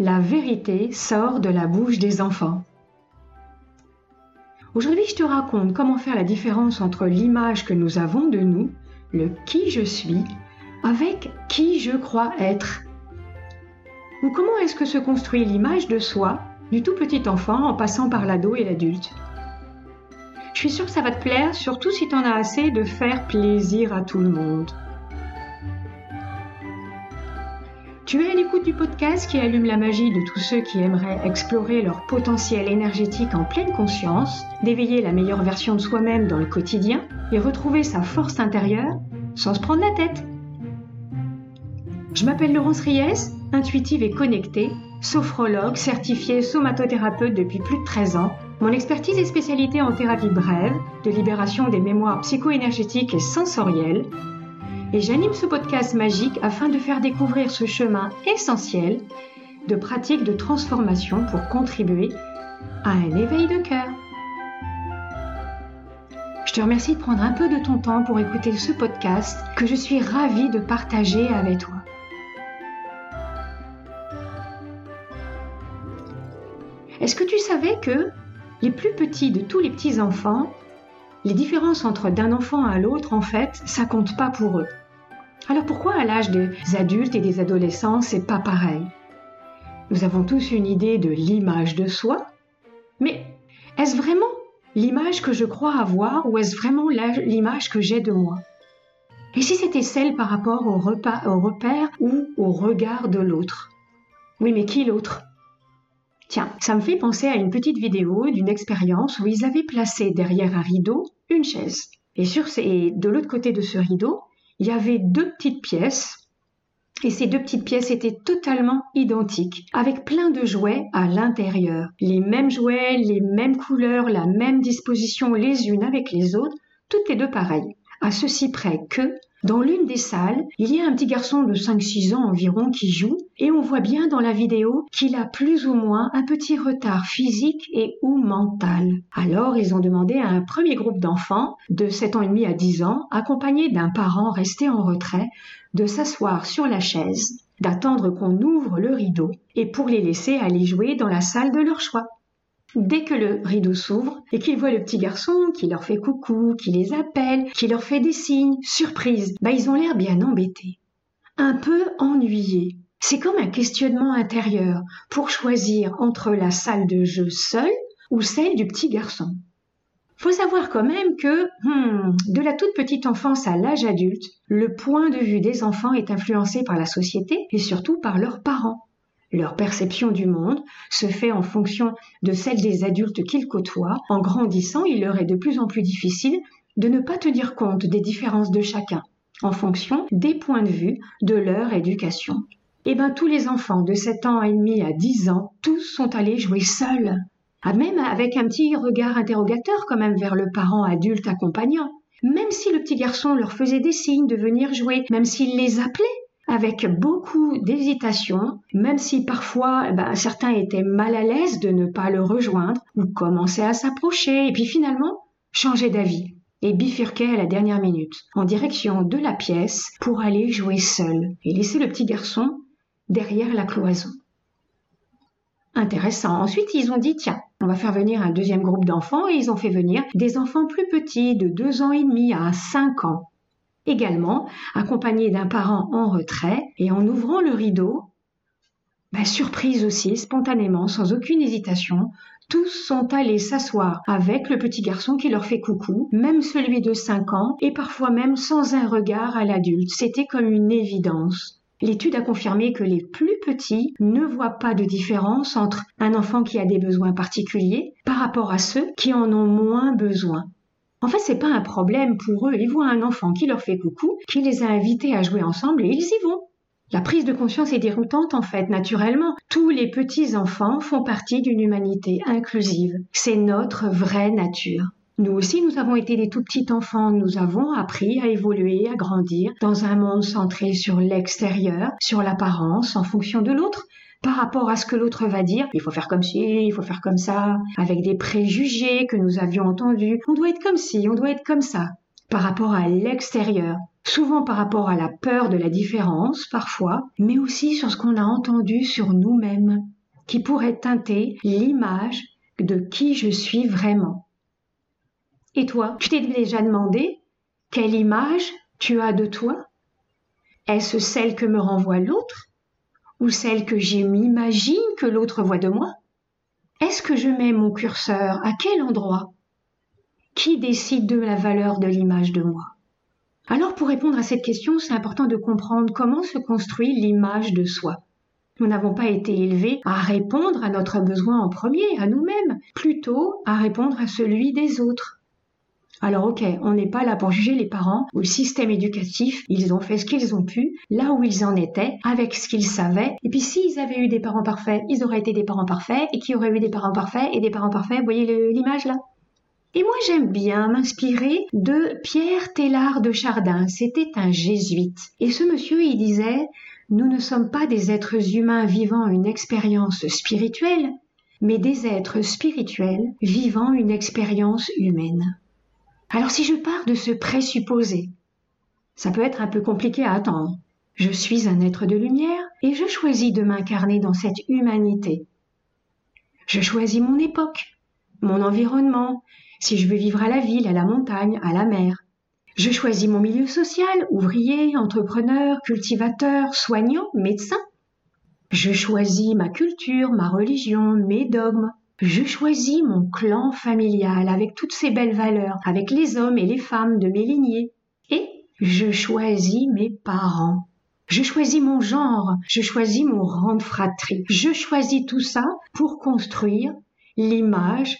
la vérité sort de la bouche des enfants. Aujourd'hui, je te raconte comment faire la différence entre l'image que nous avons de nous, le qui je suis, avec qui je crois être. Ou comment est-ce que se construit l'image de soi, du tout petit enfant en passant par l'ado et l'adulte. Je suis sûre que ça va te plaire, surtout si tu en as assez de faire plaisir à tout le monde. Tu es à l'écoute du podcast qui allume la magie de tous ceux qui aimeraient explorer leur potentiel énergétique en pleine conscience, d'éveiller la meilleure version de soi-même dans le quotidien et retrouver sa force intérieure sans se prendre la tête. Je m'appelle Laurence Ries, intuitive et connectée, sophrologue, certifiée somatothérapeute depuis plus de 13 ans. Mon expertise est spécialité en thérapie brève, de libération des mémoires psycho-énergétiques et sensorielles, et j'anime ce podcast magique afin de faire découvrir ce chemin essentiel de pratique de transformation pour contribuer à un éveil de cœur. Je te remercie de prendre un peu de ton temps pour écouter ce podcast que je suis ravie de partager avec toi. Est-ce que tu savais que les plus petits de tous les petits enfants, les différences entre d'un enfant à l'autre, en fait, ça compte pas pour eux? Alors pourquoi à l'âge des adultes et des adolescents, c'est pas pareil? Nous avons tous une idée de l'image de soi, mais est-ce vraiment l'image que je crois avoir ou est-ce vraiment l'image que j'ai de moi? Et si c'était celle par rapport au, repère ou au regard de l'autre? Oui, mais qui l'autre? Tiens, ça me fait penser à une petite vidéo d'une expérience où ils avaient placé derrière un rideau une chaise. Et, sur et de l'autre côté de ce rideau, il y avait deux petites pièces et ces deux petites pièces étaient totalement identiques, avec plein de jouets à l'intérieur. Les mêmes jouets, les mêmes couleurs, la même disposition les unes avec les autres, toutes les deux pareilles. À ceci près que, dans l'une des salles, il y a un petit garçon de 5-6 ans environ qui joue et on voit bien dans la vidéo qu'il a plus ou moins un petit retard physique et ou mental. Alors ils ont demandé à un premier groupe d'enfants de 7 ans et demi à 10 ans, accompagnés d'un parent resté en retrait, de s'asseoir sur la chaise, d'attendre qu'on ouvre le rideau et pour les laisser aller jouer dans la salle de leur choix. Dès que le rideau s'ouvre et qu'ils voient le petit garçon qui leur fait coucou, qui les appelle, qui leur fait des signes, surprise, bah ils ont l'air bien embêtés, un peu ennuyés. C'est comme un questionnement intérieur pour choisir entre la salle de jeu seule ou celle du petit garçon. Faut savoir quand même que, hmm, de la toute petite enfance à l'âge adulte, le point de vue des enfants est influencé par la société et surtout par leurs parents. Leur perception du monde se fait en fonction de celle des adultes qu'ils côtoient. En grandissant, il leur est de plus en plus difficile de ne pas tenir compte des différences de chacun en fonction des points de vue de leur éducation. Eh bien, tous les enfants de 7 ans et demi à 10 ans, tous sont allés jouer seuls. Ah, même avec un petit regard interrogateur quand même vers le parent adulte accompagnant. Même si le petit garçon leur faisait des signes de venir jouer, même s'il les appelait, avec beaucoup d'hésitation, même si parfois eh ben, certains étaient mal à l'aise de ne pas le rejoindre ou commençaient à s'approcher et puis finalement changer d'avis et bifurquaient à la dernière minute en direction de la pièce pour aller jouer seul et laisser le petit garçon derrière la cloison. Intéressant. Ensuite, ils ont dit, tiens, on va faire venir un deuxième groupe d'enfants et ils ont fait venir des enfants plus petits de deux ans et demi à cinq ans également accompagné d'un parent en retrait et en ouvrant le rideau, bah, surprise aussi, spontanément, sans aucune hésitation, tous sont allés s'asseoir avec le petit garçon qui leur fait coucou, même celui de 5 ans, et parfois même sans un regard à l'adulte. C'était comme une évidence. L'étude a confirmé que les plus petits ne voient pas de différence entre un enfant qui a des besoins particuliers par rapport à ceux qui en ont moins besoin. En fait, c'est pas un problème pour eux. Ils voient un enfant qui leur fait coucou, qui les a invités à jouer ensemble et ils y vont. La prise de conscience est déroutante en fait, naturellement. Tous les petits enfants font partie d'une humanité inclusive. C'est notre vraie nature. Nous aussi, nous avons été des tout petits enfants. Nous avons appris à évoluer, à grandir dans un monde centré sur l'extérieur, sur l'apparence, en fonction de l'autre par rapport à ce que l'autre va dire. Il faut faire comme ci, il faut faire comme ça, avec des préjugés que nous avions entendus. On doit être comme ci, on doit être comme ça, par rapport à l'extérieur. souvent par rapport à la peur de la différence parfois, mais aussi sur ce qu'on a entendu sur nous-mêmes, qui pourrait teinter l'image de qui je suis vraiment. Et toi, tu t'es déjà demandé quelle image tu as de toi? Est-ce celle que me renvoie l'autre? Ou celle que je m'imagine que l'autre voit de moi? Est-ce que je mets mon curseur à quel endroit? Qui décide de la valeur de l'image de moi? Alors pour répondre à cette question, c'est important de comprendre comment se construit l'image de soi. Nous n'avons pas été élevés à répondre à notre besoin en premier, à nous-mêmes, plutôt à répondre à celui des autres. Alors ok, on n'est pas là pour juger les parents ou le système éducatif, ils ont fait ce qu'ils ont pu, là où ils en étaient, avec ce qu'ils savaient. Et puis s'ils avaient eu des parents parfaits, ils auraient été des parents parfaits, et qui auraient eu des parents parfaits et des parents parfaits, voyez l'image là et moi j'aime bien m'inspirer de Pierre Tellard de Chardin, c'était un jésuite. Et ce monsieur il disait, nous ne sommes pas des êtres humains vivant une expérience spirituelle, mais des êtres spirituels vivant une expérience humaine. Alors si je pars de ce présupposé, ça peut être un peu compliqué à attendre. Je suis un être de lumière et je choisis de m'incarner dans cette humanité. Je choisis mon époque, mon environnement, si je veux vivre à la ville, à la montagne, à la mer. Je choisis mon milieu social, ouvrier, entrepreneur, cultivateur, soignant, médecin. Je choisis ma culture, ma religion, mes dogmes, je choisis mon clan familial avec toutes ses belles valeurs, avec les hommes et les femmes de mes lignées. Et je choisis mes parents. Je choisis mon genre, je choisis mon rang de fratrie. Je choisis tout ça pour construire l'image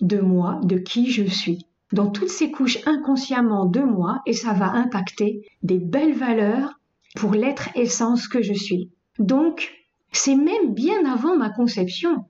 de moi, de qui je suis. Dans toutes ces couches inconsciemment de moi, et ça va impacter des belles valeurs pour l'être essence que je suis. Donc, c'est même bien avant ma conception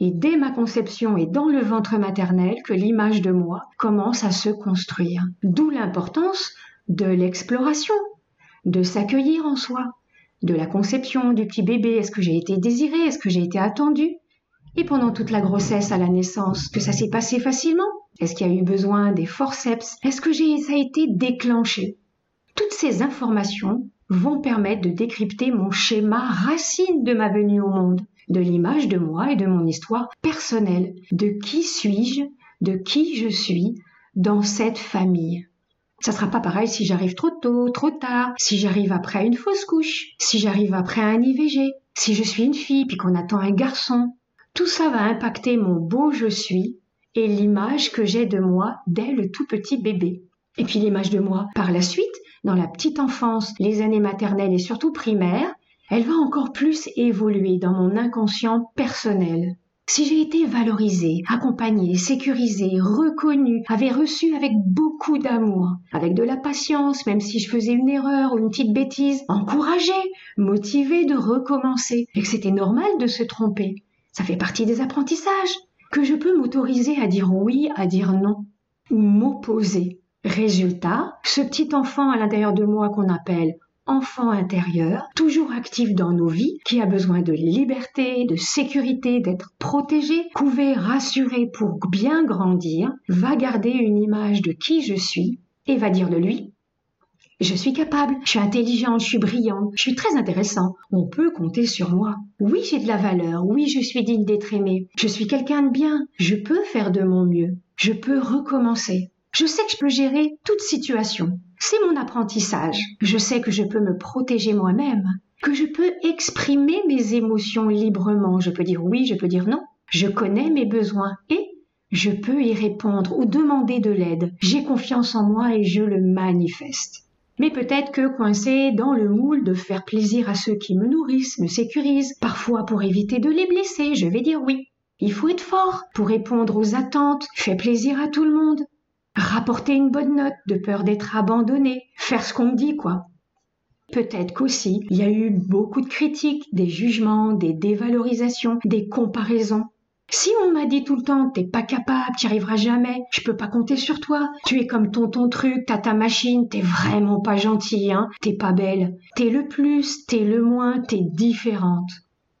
et dès ma conception et dans le ventre maternel que l'image de moi commence à se construire. D'où l'importance de l'exploration, de s'accueillir en soi, de la conception du petit bébé. Est-ce que j'ai été désirée? Est-ce que j'ai été attendue? Et pendant toute la grossesse à la naissance, que ça s'est passé facilement? Est-ce qu'il y a eu besoin des forceps? Est-ce que j'ai, ça a été déclenché? Toutes ces informations vont permettre de décrypter mon schéma racine de ma venue au monde de l'image de moi et de mon histoire personnelle, de qui suis-je, de qui je suis dans cette famille? Ça sera pas pareil si j'arrive trop tôt, trop tard, si j'arrive après une fausse couche, si j'arrive après un IVG, si je suis une fille puis qu'on attend un garçon. Tout ça va impacter mon beau je suis et l'image que j'ai de moi dès le tout petit bébé. Et puis l'image de moi par la suite, dans la petite enfance, les années maternelles et surtout primaires, elle va encore plus évoluer dans mon inconscient personnel. Si j'ai été valorisée, accompagnée, sécurisée, reconnue, avait reçu avec beaucoup d'amour, avec de la patience, même si je faisais une erreur ou une petite bêtise, encouragée, motivée de recommencer, et que c'était normal de se tromper. Ça fait partie des apprentissages, que je peux m'autoriser à dire oui, à dire non, ou m'opposer. Résultat, ce petit enfant à l'intérieur de moi qu'on appelle enfant intérieur, toujours actif dans nos vies, qui a besoin de liberté, de sécurité, d'être protégé, couvé, rassuré pour bien grandir, va garder une image de qui je suis et va dire de lui je suis capable, je suis intelligent, je suis brillant, je suis très intéressant. On peut compter sur moi. Oui, j'ai de la valeur. Oui, je suis digne d'être aimé. Je suis quelqu'un de bien. Je peux faire de mon mieux. Je peux recommencer. Je sais que je peux gérer toute situation. C'est mon apprentissage. Je sais que je peux me protéger moi-même, que je peux exprimer mes émotions librement. Je peux dire oui, je peux dire non. Je connais mes besoins et je peux y répondre ou demander de l'aide. J'ai confiance en moi et je le manifeste. Mais peut-être que coincé dans le moule de faire plaisir à ceux qui me nourrissent, me sécurisent, parfois pour éviter de les blesser, je vais dire oui. Il faut être fort pour répondre aux attentes, faire plaisir à tout le monde rapporter une bonne note de peur d'être abandonné, faire ce qu'on me dit, quoi. Peut-être qu'aussi, il y a eu beaucoup de critiques, des jugements, des dévalorisations, des comparaisons. Si on m'a dit tout le temps, t'es pas capable, t'y arriveras jamais, je peux pas compter sur toi, tu es comme ton ton truc, t'as ta machine, t'es vraiment pas gentil, hein, t'es pas belle, t'es le plus, t'es le moins, t'es différente.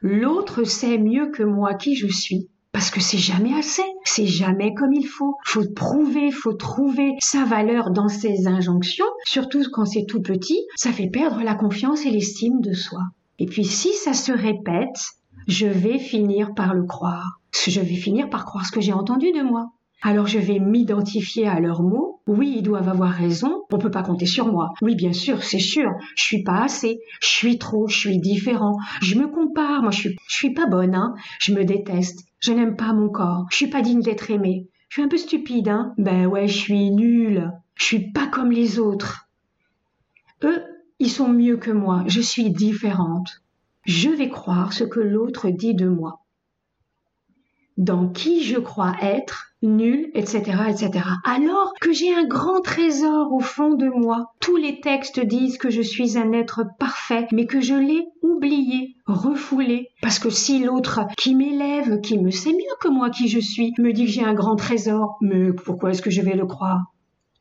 L'autre sait mieux que moi qui je suis, Parce que c'est jamais assez, c'est jamais comme il faut. Faut prouver, faut trouver sa valeur dans ses injonctions, surtout quand c'est tout petit, ça fait perdre la confiance et l'estime de soi. Et puis si ça se répète, je vais finir par le croire. Je vais finir par croire ce que j'ai entendu de moi. Alors je vais m'identifier à leurs mots. Oui, ils doivent avoir raison. On peut pas compter sur moi. Oui, bien sûr, c'est sûr. Je suis pas assez. Je suis trop. Je suis différent. Je me compare. Moi, je suis, je suis pas bonne, hein. Je me déteste. Je n'aime pas mon corps. Je suis pas digne d'être aimée. Je suis un peu stupide, hein. Ben ouais, je suis nulle. Je suis pas comme les autres. Eux, ils sont mieux que moi. Je suis différente. Je vais croire ce que l'autre dit de moi dans qui je crois être, nul, etc., etc. Alors que j'ai un grand trésor au fond de moi. Tous les textes disent que je suis un être parfait, mais que je l'ai oublié, refoulé. Parce que si l'autre qui m'élève, qui me sait mieux que moi qui je suis, me dit que j'ai un grand trésor, mais pourquoi est-ce que je vais le croire?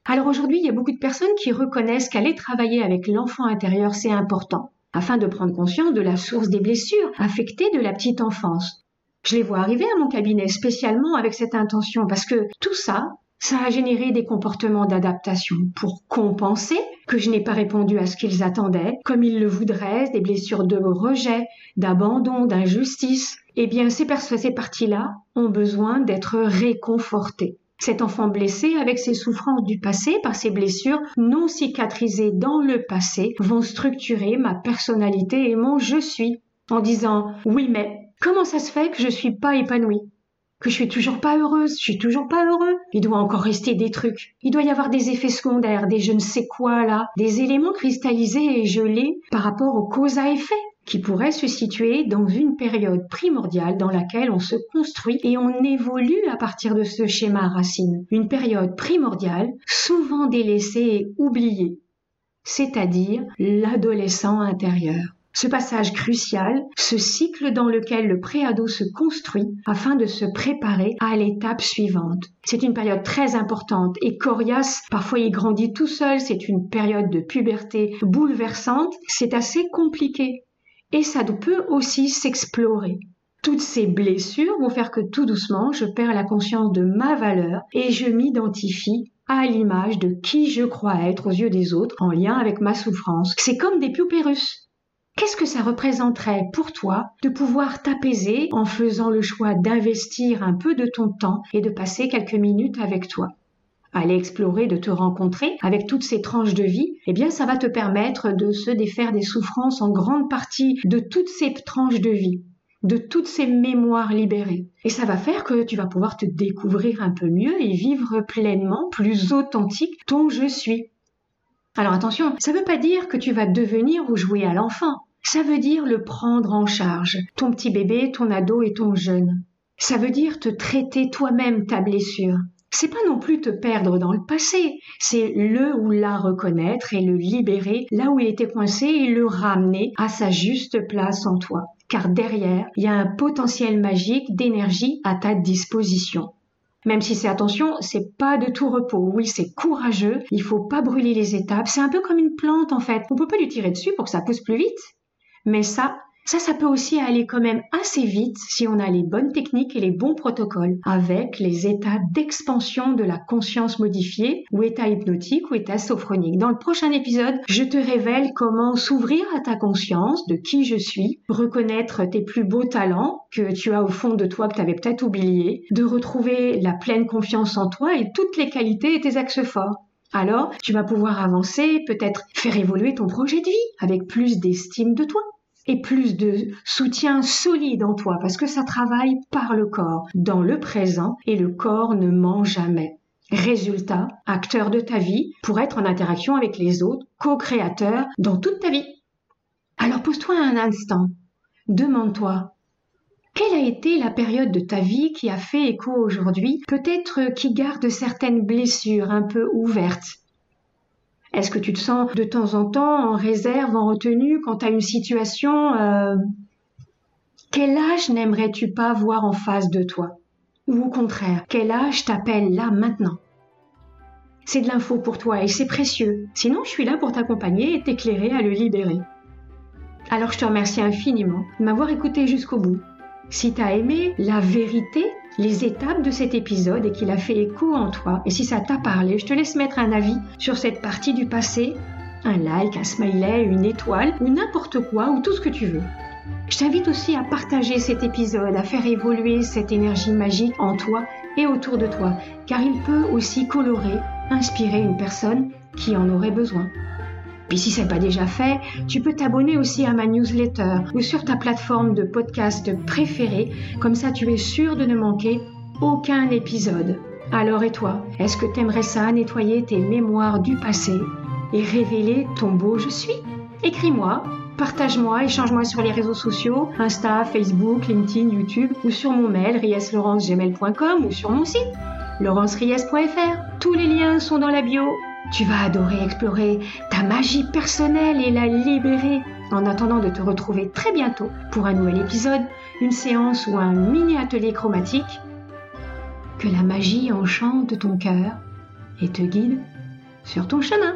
Alors aujourd'hui, il y a beaucoup de personnes qui reconnaissent qu'aller travailler avec l'enfant intérieur, c'est important, afin de prendre conscience de la source des blessures affectées de la petite enfance. Je les vois arriver à mon cabinet spécialement avec cette intention parce que tout ça, ça a généré des comportements d'adaptation pour compenser que je n'ai pas répondu à ce qu'ils attendaient, comme ils le voudraient, des blessures de rejet, d'abandon, d'injustice. Eh bien, ces, ces parties-là ont besoin d'être réconfortées. Cet enfant blessé, avec ses souffrances du passé, par ses blessures non cicatrisées dans le passé, vont structurer ma personnalité et mon je suis, en disant oui mais Comment ça se fait que je suis pas épanouie? Que je suis toujours pas heureuse, je suis toujours pas heureux? Il doit encore rester des trucs. Il doit y avoir des effets secondaires, des je ne sais quoi là, des éléments cristallisés et gelés par rapport aux causes à effet qui pourraient se situer dans une période primordiale dans laquelle on se construit et on évolue à partir de ce schéma racine. Une période primordiale, souvent délaissée et oubliée, c'est-à-dire l'adolescent intérieur. Ce passage crucial, ce cycle dans lequel le préado se construit afin de se préparer à l'étape suivante. C'est une période très importante et coriace, parfois il grandit tout seul, c'est une période de puberté bouleversante, c'est assez compliqué. Et ça peut aussi s'explorer. Toutes ces blessures vont faire que tout doucement, je perds la conscience de ma valeur et je m'identifie à l'image de qui je crois être aux yeux des autres en lien avec ma souffrance. C'est comme des poupées russes. Qu'est-ce que ça représenterait pour toi de pouvoir t'apaiser en faisant le choix d'investir un peu de ton temps et de passer quelques minutes avec toi? Aller explorer, de te rencontrer avec toutes ces tranches de vie, eh bien ça va te permettre de se défaire des souffrances en grande partie de toutes ces tranches de vie, de toutes ces mémoires libérées. Et ça va faire que tu vas pouvoir te découvrir un peu mieux et vivre pleinement, plus authentique ton je suis. Alors attention, ça ne veut pas dire que tu vas devenir ou jouer à l'enfant. Ça veut dire le prendre en charge, ton petit bébé, ton ado et ton jeune. Ça veut dire te traiter toi-même ta blessure. C'est pas non plus te perdre dans le passé, c'est le ou la reconnaître et le libérer là où il était coincé et le ramener à sa juste place en toi. Car derrière, il y a un potentiel magique d'énergie à ta disposition. Même si c'est attention, c'est pas de tout repos. Oui, c'est courageux. Il faut pas brûler les étapes. C'est un peu comme une plante, en fait. On peut pas lui tirer dessus pour que ça pousse plus vite. Mais ça, ça, ça peut aussi aller quand même assez vite si on a les bonnes techniques et les bons protocoles avec les états d'expansion de la conscience modifiée ou état hypnotique ou état sophronique. Dans le prochain épisode, je te révèle comment s'ouvrir à ta conscience de qui je suis, reconnaître tes plus beaux talents que tu as au fond de toi que tu avais peut-être oublié, de retrouver la pleine confiance en toi et toutes les qualités et tes axes forts. Alors, tu vas pouvoir avancer, peut-être faire évoluer ton projet de vie avec plus d'estime de toi et plus de soutien solide en toi parce que ça travaille par le corps, dans le présent et le corps ne ment jamais. Résultat, acteur de ta vie pour être en interaction avec les autres, co-créateur dans toute ta vie. Alors pose-toi un instant, demande-toi, quelle a été la période de ta vie qui a fait écho aujourd'hui, peut-être qui garde certaines blessures un peu ouvertes? Est-ce que tu te sens de temps en temps en réserve, en retenue quand tu as une situation euh, Quel âge n'aimerais-tu pas voir en face de toi? Ou au contraire, quel âge t'appelle là maintenant? C'est de l'info pour toi et c'est précieux. Sinon, je suis là pour t'accompagner et t'éclairer à le libérer. Alors je te remercie infiniment de m'avoir écouté jusqu'au bout. Si tu as aimé la vérité les étapes de cet épisode et qu'il a fait écho en toi. Et si ça t'a parlé, je te laisse mettre un avis sur cette partie du passé, un like, un smiley, une étoile ou n'importe quoi ou tout ce que tu veux. Je t'invite aussi à partager cet épisode, à faire évoluer cette énergie magique en toi et autour de toi, car il peut aussi colorer, inspirer une personne qui en aurait besoin. Puis si ce n'est pas déjà fait, tu peux t'abonner aussi à ma newsletter ou sur ta plateforme de podcast préférée, comme ça tu es sûr de ne manquer aucun épisode. Alors et toi, est-ce que t'aimerais ça nettoyer tes mémoires du passé et révéler ton beau je suis? Écris-moi, partage-moi, échange-moi sur les réseaux sociaux, Insta, Facebook, LinkedIn, YouTube ou sur mon mail rieslaurencegmail.com ou sur mon site laurenceries.fr. Tous les liens sont dans la bio. Tu vas adorer explorer ta magie personnelle et la libérer. En attendant de te retrouver très bientôt pour un nouvel épisode, une séance ou un mini atelier chromatique, que la magie enchante ton cœur et te guide sur ton chemin.